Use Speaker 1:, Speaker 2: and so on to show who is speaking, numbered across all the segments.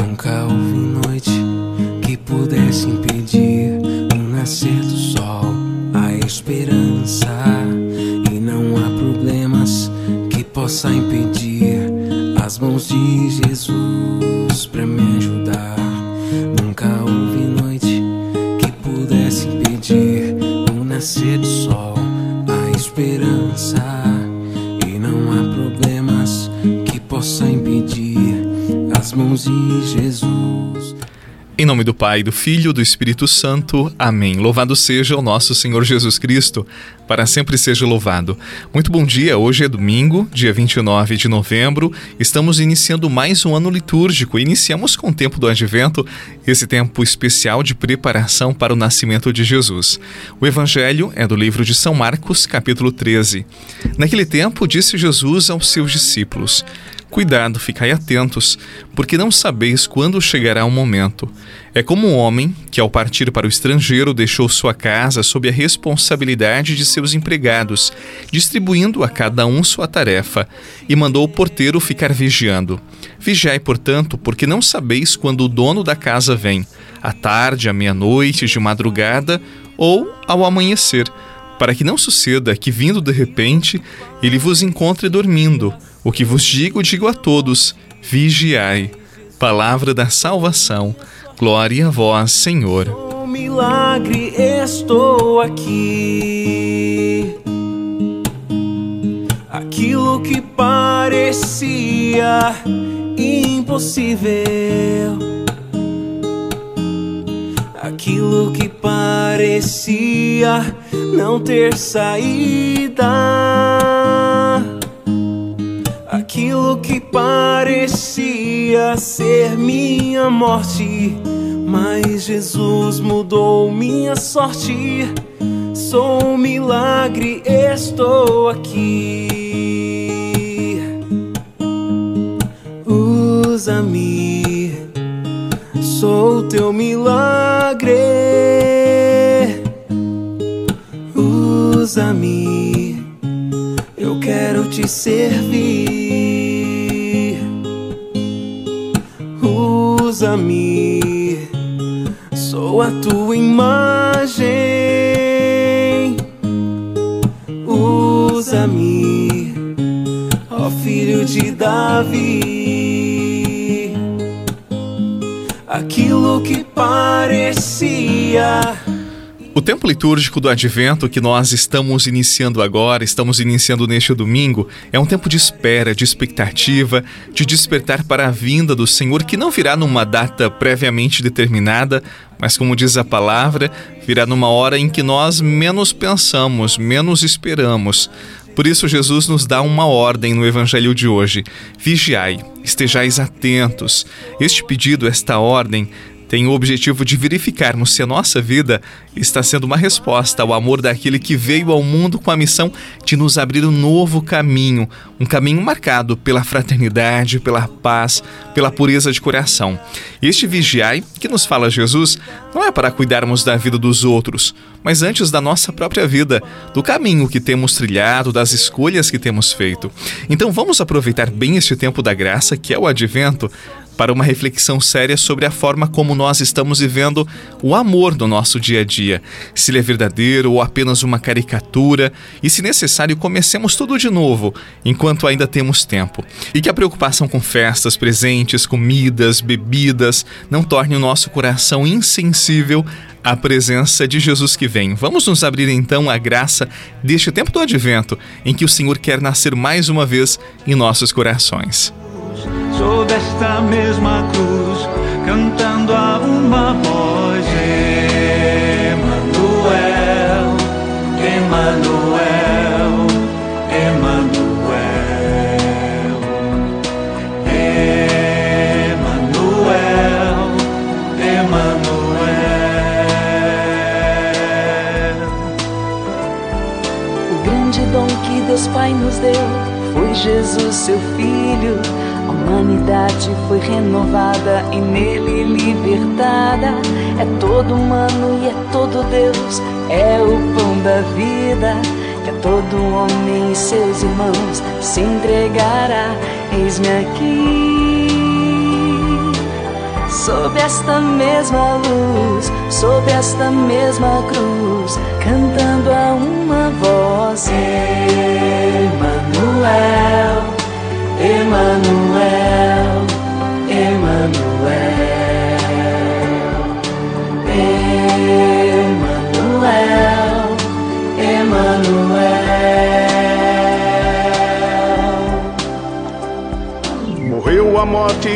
Speaker 1: Nunca houve noite que pudesse impedir o nascer do sol, a esperança. E não há problemas que possa impedir as mãos de Jesus pra me ajudar. De Jesus.
Speaker 2: Em nome do Pai, do Filho e do Espírito Santo. Amém. Louvado seja o nosso Senhor Jesus Cristo, para sempre seja louvado. Muito bom dia, hoje é domingo, dia 29 de novembro. Estamos iniciando mais um ano litúrgico. Iniciamos com o tempo do advento, esse tempo especial de preparação para o nascimento de Jesus. O evangelho é do livro de São Marcos, capítulo 13. Naquele tempo, disse Jesus aos seus discípulos: Cuidado, ficai atentos, porque não sabeis quando chegará o momento. É como um homem que, ao partir para o estrangeiro, deixou sua casa sob a responsabilidade de seus empregados, distribuindo a cada um sua tarefa, e mandou o porteiro ficar vigiando. Vigiai, portanto, porque não sabeis quando o dono da casa vem, à tarde, à meia-noite, de madrugada ou ao amanhecer, para que não suceda que, vindo de repente, ele vos encontre dormindo. O que vos digo, digo a todos: vigiai. Palavra da salvação. Glória a vós, Senhor.
Speaker 1: Um milagre, estou aqui. Aquilo que parecia impossível. Aquilo que parecia não ter saída. Que parecia ser minha morte, mas Jesus mudou minha sorte. Sou um milagre, estou aqui. Usa-me, sou teu milagre. Usa-me, eu quero te servir. Usa-me, sou a tua imagem. Usa-me, ó filho de Davi. Aquilo que parecia.
Speaker 2: O tempo litúrgico do Advento que nós estamos iniciando agora, estamos iniciando neste domingo, é um tempo de espera, de expectativa, de despertar para a vinda do Senhor que não virá numa data previamente determinada, mas como diz a palavra, virá numa hora em que nós menos pensamos, menos esperamos. Por isso, Jesus nos dá uma ordem no Evangelho de hoje: vigiai, estejais atentos. Este pedido, esta ordem, tem o objetivo de verificarmos se a nossa vida está sendo uma resposta ao amor daquele que veio ao mundo com a missão de nos abrir um novo caminho, um caminho marcado pela fraternidade, pela paz, pela pureza de coração. Este vigiai que nos fala Jesus não é para cuidarmos da vida dos outros, mas antes da nossa própria vida, do caminho que temos trilhado, das escolhas que temos feito. Então vamos aproveitar bem este tempo da graça, que é o advento, para uma reflexão séria sobre a forma como nós estamos vivendo o amor no nosso dia a dia. Se ele é verdadeiro ou apenas uma caricatura, e se necessário, comecemos tudo de novo, enquanto ainda temos tempo. E que a preocupação com festas, presentes, comidas, bebidas não torne o nosso coração insensível à presença de Jesus que vem. Vamos nos abrir então à graça deste tempo do advento, em que o Senhor quer nascer mais uma vez em nossos corações
Speaker 3: sob esta mesma cruz, cantando a uma voz: Emanuel, Emanuel, Emanuel, Emanuel, Emanuel.
Speaker 4: O grande dom que Deus Pai nos deu foi Jesus, seu Filho a humanidade foi renovada e nele libertada. É todo humano e é todo Deus, é o pão da vida. que a todo homem e seus irmãos se entregará. Eis-me aqui, sob esta mesma luz, sob esta mesma cruz, cantando a uma voz: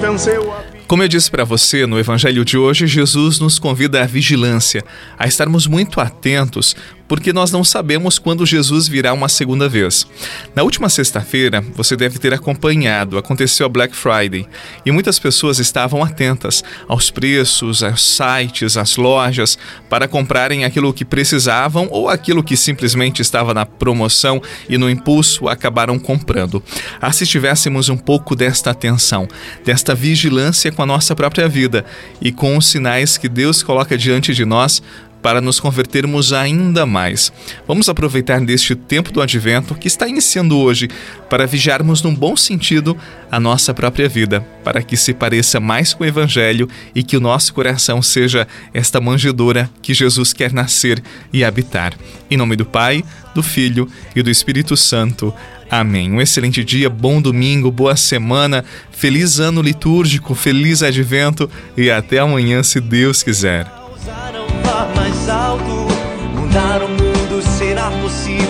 Speaker 5: venceu a
Speaker 2: como eu disse para você, no evangelho de hoje, Jesus nos convida à vigilância, a estarmos muito atentos, porque nós não sabemos quando Jesus virá uma segunda vez. Na última sexta-feira, você deve ter acompanhado, aconteceu a Black Friday, e muitas pessoas estavam atentas aos preços, aos sites, às lojas, para comprarem aquilo que precisavam ou aquilo que simplesmente estava na promoção e no impulso acabaram comprando. Ah, se tivéssemos um pouco desta atenção, desta vigilância com a nossa própria vida e com os sinais que Deus coloca diante de nós para nos convertermos ainda mais. Vamos aproveitar deste tempo do advento que está iniciando hoje para vigiarmos num bom sentido a nossa própria vida, para que se pareça mais com o evangelho e que o nosso coração seja esta manjedoura que Jesus quer nascer e habitar. Em nome do Pai, do Filho e do Espírito Santo. Amém. Um excelente dia, bom domingo, boa semana, feliz ano litúrgico, feliz advento e até amanhã, se Deus quiser
Speaker 3: mais alto. Mudar o mundo será possível